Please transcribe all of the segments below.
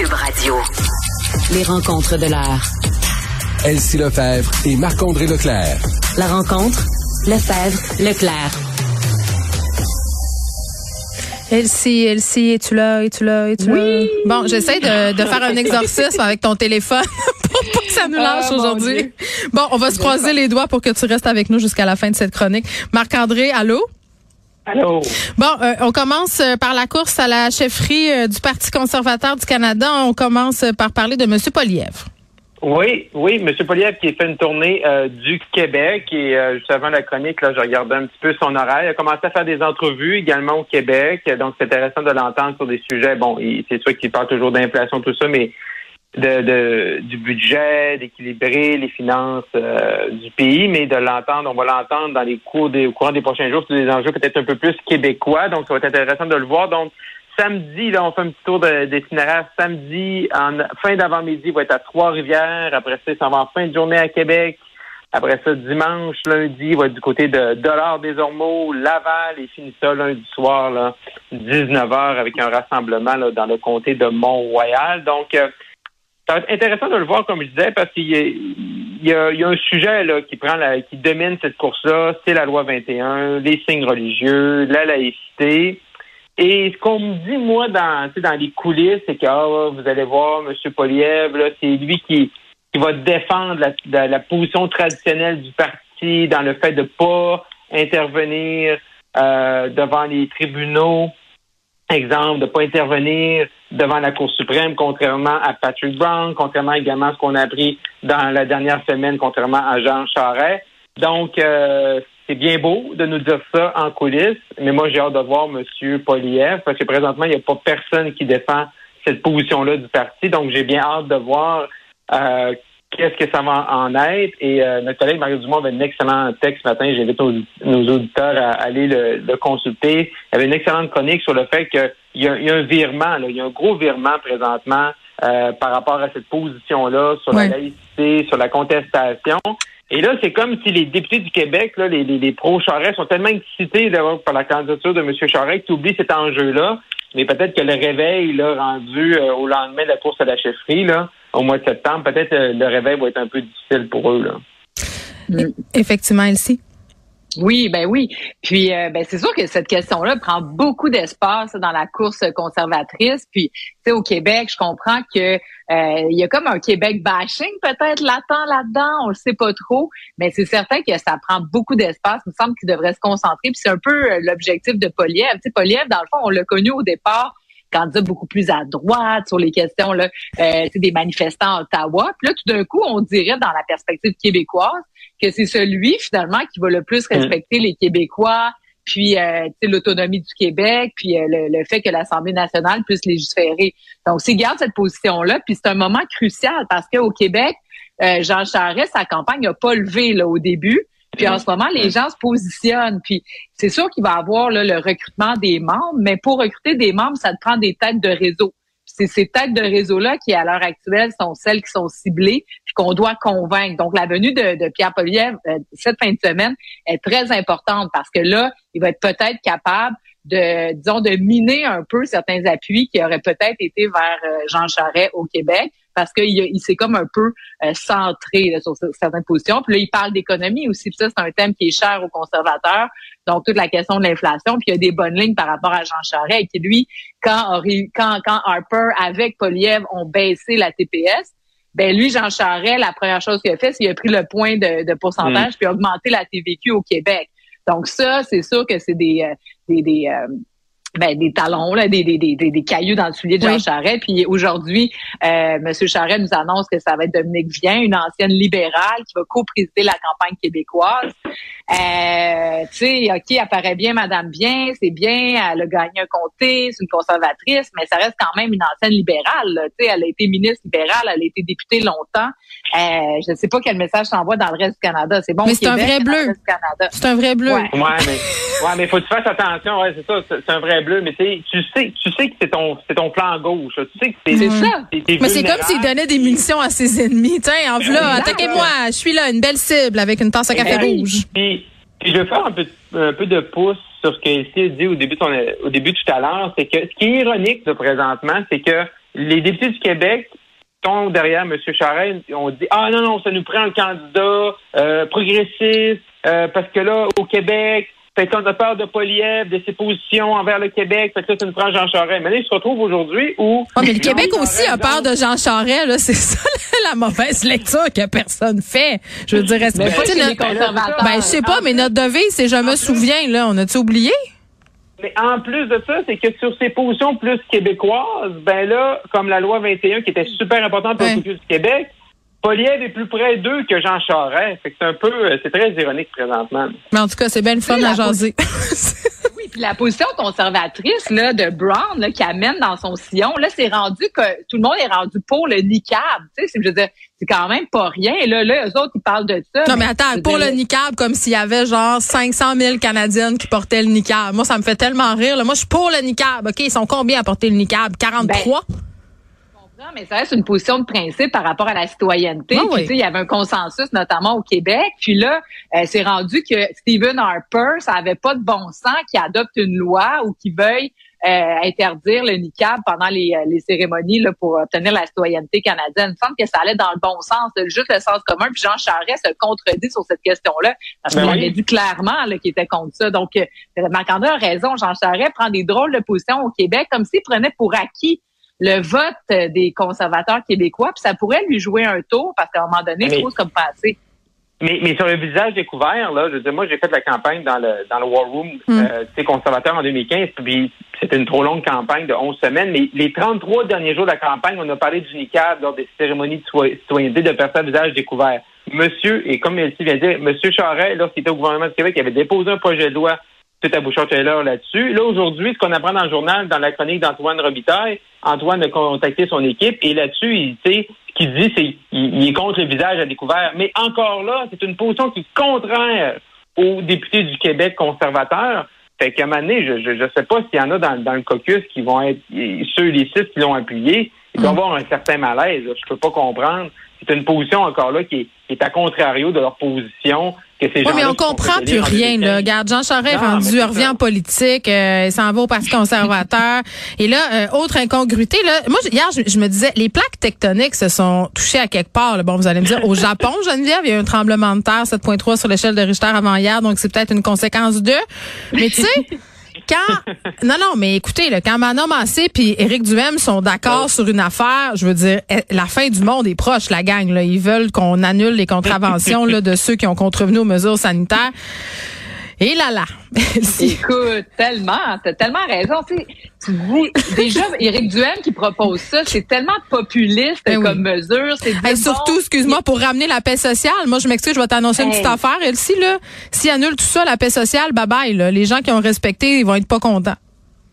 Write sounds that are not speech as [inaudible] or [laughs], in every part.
Cube Radio. Les rencontres de l'heure. Elsie Lefebvre et Marc-André Leclerc. La rencontre, Lefebvre, Leclerc. Elsie, Elsie, es-tu là, es-tu là, es-tu là? Bon, j'essaie de, de faire un exorcisme avec ton téléphone [laughs] pour pas que ça nous lâche Ah, aujourd'hui. Bon, on va se croiser les doigts pour que tu restes avec nous jusqu'à la fin de cette chronique. Marc-André, allô? Allô? Bon, euh, on commence euh, par la course à la chefferie euh, du Parti conservateur du Canada. On commence par parler de M. Polièvre. Oui, oui, M. Poliev qui a fait une tournée euh, du Québec et euh, juste avant la chronique, là, je regardais un petit peu son horaire. Il a commencé à faire des entrevues également au Québec, donc c'est intéressant de l'entendre sur des sujets. Bon, c'est sûr qu'il parle toujours d'inflation, tout ça, mais de, de- du budget, d'équilibrer les finances euh, du pays, mais de l'entendre, on va l'entendre dans les cours des, au courant des prochains jours sur des enjeux peut-être un peu plus québécois, donc ça va être intéressant de le voir. Donc, samedi, là, on fait un petit tour d'itinéraire. Samedi, en fin d'avant-midi, va être à Trois-Rivières. Après ça, s'en va en fin de journée à Québec. Après ça, dimanche, lundi, il va être du côté de Dollars des Ormeaux, Laval, et finit ça lundi soir, là, 19h, avec un rassemblement là, dans le comté de Mont-Royal. Donc, euh, ça va être intéressant de le voir, comme je disais, parce qu'il y a, un sujet là, qui prend qui domine cette course-là, c'est la loi 21, les signes religieux, la laïcité. Et ce qu'on me dit, moi, dans, dans les coulisses, c'est que ah, vous allez voir, M. Poliev, c'est lui qui, qui va défendre la, la, position traditionnelle du parti dans le fait de pas intervenir euh, devant les tribunaux, exemple, de pas intervenir devant la Cour suprême, contrairement à Patrick Brown, contrairement également à ce qu'on a appris dans la dernière semaine, contrairement à Jean Charest. Donc, euh, c'est bien beau de nous dire ça en coulisses, mais moi, j'ai hâte de voir M. Poliev, parce que présentement, il n'y a pas personne qui défend cette position-là du parti. Donc, j'ai bien hâte de voir euh, qu'est-ce que ça va en être. Et euh, notre collègue Mario Dumont avait un excellent texte ce matin. J'invite nos, nos auditeurs à aller le, le consulter. Il avait une excellente chronique sur le fait qu'il y, a- il y a un virement, là. il y a un gros virement présentement euh, par rapport à cette position-là, sur la laïcité, sur la contestation. Et là, c'est comme si les députés du Québec, là, les, les, les pro-Charest, sont tellement excités par la candidature de M. Charest qu'ils oublient cet enjeu-là. Mais peut-être que le réveil, là, rendu euh, au lendemain de la course à la chefferie, là, au mois de septembre, peut-être euh, le réveil va être un peu difficile pour eux. Là. Effectivement, Elsie? Oui, ben oui. Puis euh, ben c'est sûr que cette question-là prend beaucoup d'espace dans la course conservatrice. Puis tu sais au Québec, je comprends que euh, il y a comme un Québec bashing peut-être latent là-dedans, on le sait pas trop, mais c'est certain que ça prend beaucoup d'espace. Il me semble qu'il devrait se concentrer. Puis c'est un peu l'objectif de Poliev. Tu sais Poliev dans le fond, on l'a connu au départ candidat beaucoup plus à droite sur les questions là, euh, des manifestants à Ottawa. Puis là, tout d'un coup, on dirait dans la perspective québécoise que c'est celui finalement qui va le plus respecter les Québécois, puis euh, tu sais, l'autonomie du Québec, puis euh, le, le fait que l'Assemblée nationale puisse légiférer. Donc, s'il garde cette position-là, puis c'est un moment crucial parce qu'au Québec, euh, Jean Charest, sa campagne n'a pas levé là, au début. Puis en ce moment, les gens se positionnent. Puis c'est sûr qu'il va y avoir là, le recrutement des membres, mais pour recruter des membres, ça te prend des têtes de réseau. C'est ces têtes de réseau-là qui, à l'heure actuelle, sont celles qui sont ciblées puis qu'on doit convaincre. Donc, la venue de, de Pierre Poliev euh, cette fin de semaine est très importante parce que là, il va être peut-être capable de, disons, de miner un peu certains appuis qui auraient peut-être été vers euh, Jean Charest au Québec parce qu'il il s'est comme un peu euh, centré là, sur ce- certaines positions. Puis là, il parle d'économie aussi. Puis ça, c'est un thème qui est cher aux conservateurs. Donc, toute la question de l'inflation. Puis il y a des bonnes lignes par rapport à Jean Charest. Qui, lui, quand, quand, quand Harper, avec Poliev, ont baissé la TPS, ben lui, Jean Charest, la première chose qu'il a fait, c'est qu'il a pris le point de, de pourcentage puis a augmenté la TVQ au Québec. Donc ça, c'est sûr que c'est des, euh, des, des, euh, ben, des talons, là, des, des, des, des, cailloux dans le soulier de Jean Oui. Charest. Puis aujourd'hui, euh, M. Charest nous annonce que ça va être Dominique Vien, une ancienne libérale qui va co-présider la campagne québécoise. Euh, tu sais, OK, elle paraît bien, Madame Bien, c'est bien, elle a gagné un comté, c'est une conservatrice, mais ça reste quand même une ancienne libérale. Tu sais, elle a été ministre libérale, elle a été députée longtemps. Euh, je ne sais pas quel message t'envoie dans le reste du Canada. C'est bon Mais c'est un vrai bleu. C'est un vrai bleu. Ouais, mais ouais, mais faut que tu fasses attention. Ouais, c'est ça. C'est un vrai bleu. Mais tu sais, tu sais que c'est ton, c'est ton plan gauche. Tu sais que c'est. C'est ça. mais c'est comme s'il donnait des munitions à ses ennemis. Tiens, en voilà, attaquez-moi. Je suis là, une belle cible avec une tasse à café rouge. Puis, je vais faire un peu, un peu de pouce sur ce a dit au début, au début tout à l'heure. C'est que ce qui est ironique de présentement, c'est que les députés du Québec sont derrière M. Charest, on dit Ah non, non, ça nous prend un candidat euh, progressiste, euh, parce que là, au Québec, fait qu'on a peur de Poliev, de ses positions envers le Québec, fait que là, ça nous prend Jean Charest. Mais là, il se retrouve aujourd'hui où. Oh, mais le Québec aussi a peur de Jean Charest, là. C'est ça la mauvaise lecture que personne fait. Je veux dire, est-ce que notre... Ben, je sais pas, mais notre devise, c'est je me souviens, là. On a-tu oublié? Mais en plus de ça, c'est que sur ces positions plus québécoises, ben là, comme la loi 21 qui était super importante pour le le du Québec, Poliev est plus près d'eux que Jean Charest. c'est un peu, euh, c'est très ironique présentement. Mais en tout cas, c'est bien le fun à jaser. [laughs] oui, puis la position conservatrice là de Brown là, qui amène dans son sillon, là, c'est rendu que tout le monde est rendu pour le niqab. Tu sais, je veux dire, c'est quand même pas rien. Et là, là, eux autres, ils parlent de ça. Non, mais, attends, pour le niqab, comme s'il y avait genre 500 000 Canadiennes qui portaient le niqab. Moi, ça me fait tellement rire. Moi, je suis pour le niqab. OK, ils sont combien à porter le niqab? 43? Mais ça reste une position de principe par rapport à la citoyenneté. Ah il y avait un consensus, notamment au Québec. Puis là, euh, c'est rendu que Stephen Harper, ça avait pas de bon sens qu'il adopte une loi ou qu'il veuille euh, interdire le niqab pendant les, euh, les cérémonies là, pour obtenir la citoyenneté canadienne. Il me semble que ça allait dans le bon sens, juste le sens commun. Puis Jean Charest se contredit sur cette question-là parce qu'il ben avait dit clairement qu'il était contre ça. Donc, euh, Marc-André a raison. Jean Charest prend des drôles de positions au Québec comme s'il prenait pour acquis le vote des conservateurs québécois, puis ça pourrait lui jouer un tour parce qu'à un moment donné, il faut comme passer. Mais, mais sur le visage découvert, là, je veux dire, moi, j'ai fait la campagne dans le dans le War Room, mm. euh, conservateur en 2015, puis c'était une trop longue campagne de 11 semaines, mais les 33 derniers jours de la campagne, on a parlé du NICAB lors des cérémonies de citoyenneté de personnes à visage découvert. Monsieur, et comme Elsie vient de dire, Monsieur Charest, lorsqu'il était au gouvernement du Québec, il avait déposé un projet de loi à Bouchard-Taylor là-dessus. Là, aujourd'hui, ce qu'on apprend dans le journal, dans la chronique d'Antoine Robitaille, Antoine a contacté son équipe et là-dessus, il, ce qu'il dit, c'est qu'il est contre le visage à découvert. Mais encore là, c'est une position qui est contraire aux députés du Québec conservateurs. Fait qu'à un moment donné, je ne sais pas s'il y en a dans, dans, le caucus qui vont être ceux, les six qui l'ont appuyé, ils vont mm. avoir un certain malaise. Je peux pas comprendre. C'est une position encore là qui est, qui est à contrario de leur position oui, mais on comprend plus rien. Là. Regarde, Jean Charest est rendu, revient en politique, euh, il s'en va au Parti conservateur. Et là, euh, autre incongruité, là, moi, hier, je, me disais, les plaques tectoniques se sont touchées à quelque part. Bon, vous allez me dire, au Japon, [laughs] Geneviève, il y a eu un tremblement de terre, 7.3 sur l'échelle de Richter avant hier, donc c'est peut-être une conséquence de. Mais tu sais, quand [laughs] non non mais écoutez là, quand Manon Massé puis Éric Duhem sont d'accord sur une affaire, je veux dire eh, la fin du monde est proche la gang là, ils veulent qu'on annule les contraventions [laughs] là de ceux qui ont contrevenu aux mesures sanitaires. Et là là. [laughs] Écoute, tellement, t'as tellement raison. Tu déjà, Éric Duhem qui propose ça, c'est tellement populiste ben comme mesure. C'est surtout, excuse-moi, pour ramener la paix sociale. Moi, je m'excuse, je vais t'annoncer une petite affaire. Elsie, là, s'il annule tout ça, la paix sociale, bye bye. Là. Les gens qui ont respecté, ils vont être pas contents.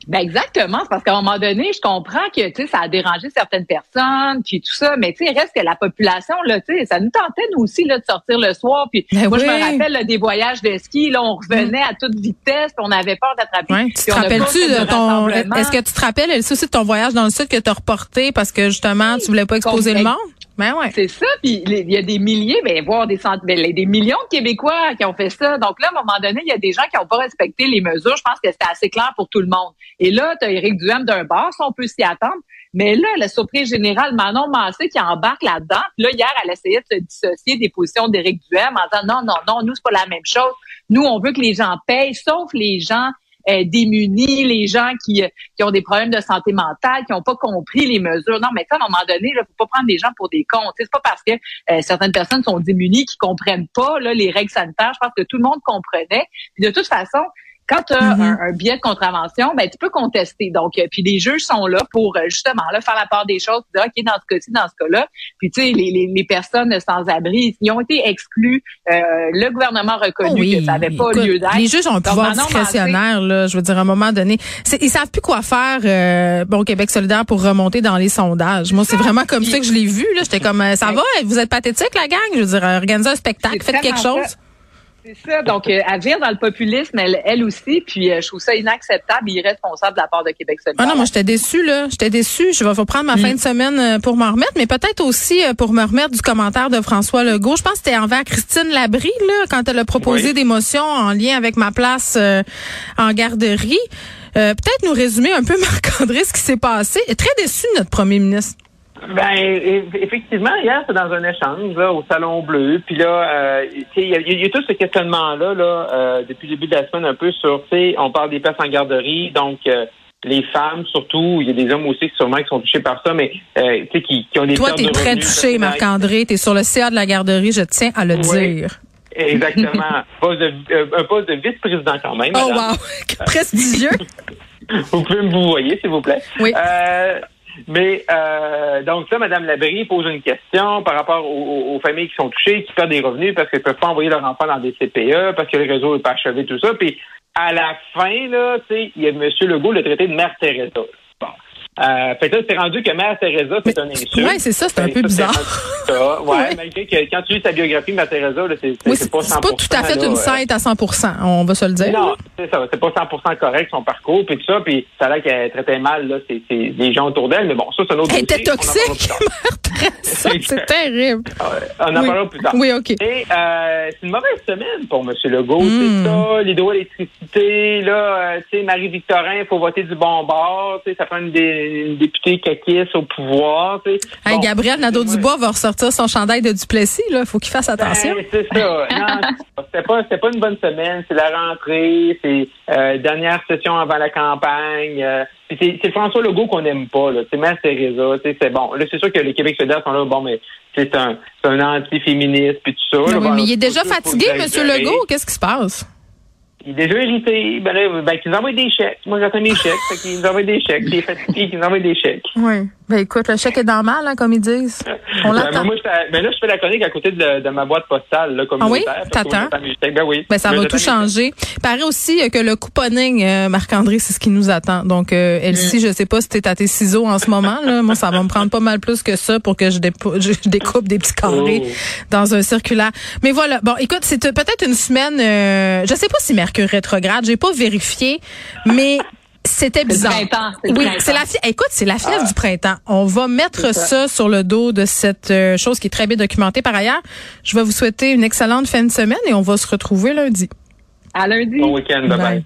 Ben exactement, parce qu'à un moment donné, je comprends que tu sais ça a dérangé certaines personnes, puis tout ça, mais tu sais reste que la population là, tu sais, ça nous tentait nous aussi là de sortir le soir, puis ben moi je me rappelle des voyages de ski, là on revenait à toute vitesse, on avait peur d'attraper. Ouais, tu te rappelles-tu de ton Est-ce que tu te rappelles aussi de ton voyage dans le sud que tu as reporté parce que justement tu voulais pas exposer le monde? Ben ouais. C'est ça. Puis il y a des milliers, ben, voire des centaines, ben, des millions de Québécois qui ont fait ça. Donc là, à un moment donné, il y a des gens qui n'ont pas respecté les mesures. Je pense que c'était assez clair pour tout le monde. Et là, tu as Éric Duhem d'un bar, si on peut s'y attendre. Mais là, la surprise générale, Manon Massé qui embarque là-dedans. Là, hier, elle essayait de se dissocier des positions d'Éric Duhem en disant non, non, non, nous, c'est pas la même chose. Nous, on veut que les gens payent, sauf les gens démunis, les gens qui, qui ont des problèmes de santé mentale, qui n'ont pas compris les mesures. Non, mais ça, à un moment donné, il faut pas prendre les gens pour des cons. C'est pas parce que euh, certaines personnes sont démunies qui comprennent pas là, les règles sanitaires. Je pense que tout le monde comprenait. Puis de toute façon, quand tu as un, un, biais de contravention, ben tu peux contester. Donc, puis les juges sont là pour justement là, faire la part des choses, dire OK, dans ce cas-ci, dans ce cas-là. Puis tu sais, les, les, les, personnes sans abri, ils ont été exclus. le gouvernement a reconnu que ça n'avait pas lieu d'être. Les juges ont un pouvoir discrétionnaire, là, je veux dire, à un moment donné. Ils savent plus quoi faire, euh, bon, Québec solidaire, pour remonter dans les sondages. Moi, c'est vraiment comme ça que je l'ai vu. Là, J'étais comme, euh, ça va, vous êtes pathétique, la gang? Je veux dire, organisez un spectacle, faites quelque chose. C'est ça. Donc, euh, elle vient dans le populisme, elle, elle aussi. Puis, euh, je trouve ça inacceptable et irresponsable de la part de Québec solidaire. Ah non, moi, j'étais déçue, là. J'étais déçue. Je vais prendre ma mm. fin de semaine euh, pour m'en remettre, mais peut-être aussi pour me remettre du commentaire de François Legault. Je pense que c'était envers Christine Labrie, là, quand elle a proposé des motions en lien avec ma place en garderie. peut-être nous résumer un peu, [laughs] Marc-André, ce qui s'est passé. Très déçu, notre premier ministre. Ben effectivement, hier c'est dans un échange là, au Salon Bleu, puis là, euh, il y, y, a tout ce questionnement là, là euh, depuis le début de la semaine un peu sur, tu on parle des places en garderie, donc euh, les femmes surtout, il y a des hommes aussi sûrement qui sont touchés par ça, mais euh, tu sais qui, qui, ont des Toi, t'es très touché, Marc-André, t'es sur le CA de la garderie, je tiens à le dire. Exactement. [laughs] poste de, un poste de vice-président quand même. Oh wow, [laughs] prestigieux. [laughs] vous pouvez me vous voyez, s'il vous plaît. Oui. Mais euh, donc ça, Mme Labrie pose une question par rapport aux, familles qui sont touchées, qui perdent des revenus parce qu'elles ne peuvent pas envoyer leur enfant dans des CPE, parce que le réseau n'est pas achevé, tout ça. Puis à la fin, là, il y a M. Legault le traité de Mère Teresa. Euh, fait que là, c'est rendu que Mère Teresa, c'est un insulte. Oui, c'est ça, c'est un peu bizarre. Ça. [laughs] Ouais, malgré que quand tu lis sa biographie, Mère Teresa, c'est oui, pas 100%. C'est pas tout à fait une sainte à 100% on va se le dire. Non, c'est ça. C'est pas 100% correct son parcours, puis tout ça, puis ça a l'air qu'elle traitait mal là, c'est, les gens autour d'elle, mais bon, ça, c'est un autre Elle était toxique, [laughs] Mère Teresa, c'est terrible. on en parlera plus tard. Oui, OK. Et euh, c'est une mauvaise semaine pour M. Legault, c'est hmm. ça, l'hydroélectricité, là, euh, tu sais, Marie-Victorin, il faut voter du bon bord, tu sais, ça prend une, une députée caquiste au pouvoir. Tu sais. Gabriel Nadeau-Dubois va ressortir son chandail de Duplessis. Il faut qu'il fasse attention. Ben, c'est ça. [laughs] non, c'était pas, pas une bonne semaine. C'est la rentrée. C'est euh, dernière session avant la campagne. Euh, c'est François Legault qu'on n'aime pas. C'est Mère Teresa. C'est bon. Là, c'est sûr que les Québec solidaires sont là. Bon, mais c'est un, un anti-féministe puis tout ça. mais il est déjà fatigué, M. Legault. Qu'est-ce qui se passe? Il est déjà irrité. Ben là, ben, qu'ils nous envoient des chèques. Moi, j'attends mes chèques. Fait qu'ils nous des chèques. Il est fatigué, nous envoient des chèques. Oui. Ben écoute, le chèque est dans mal, hein, comme ils disent. On ben, l'attend. moi, ben là, je fais la chronique à côté de, de ma boîte postale là, communautaire. Ah oui? T'attends? Ben oui. Ben ça va tout changer. Il paraît aussi que le couponing, euh, Marc-André, c'est ce qui nous attend. Donc, euh, Elsie, mm. je sais pas si t'es à tes ciseaux en ce moment. Là. Moi, ça va me prendre pas mal plus que ça pour que je, je découpe des petits carrés oh. dans un circulaire. Mais voilà. Bon, écoute, c'est peut-être une semaine... Euh, je sais pas si Mercure rétrograde. J'ai pas vérifié, mais c'était bizarre. oui, c'est la écoute, c'est la fièvre ah. du printemps. On va mettre ça. sur le dos de cette euh, chose qui est très bien documentée par ailleurs. Je vais vous souhaiter une excellente fin de semaine et on va se retrouver lundi. À lundi. Bon week-end, bye. bye.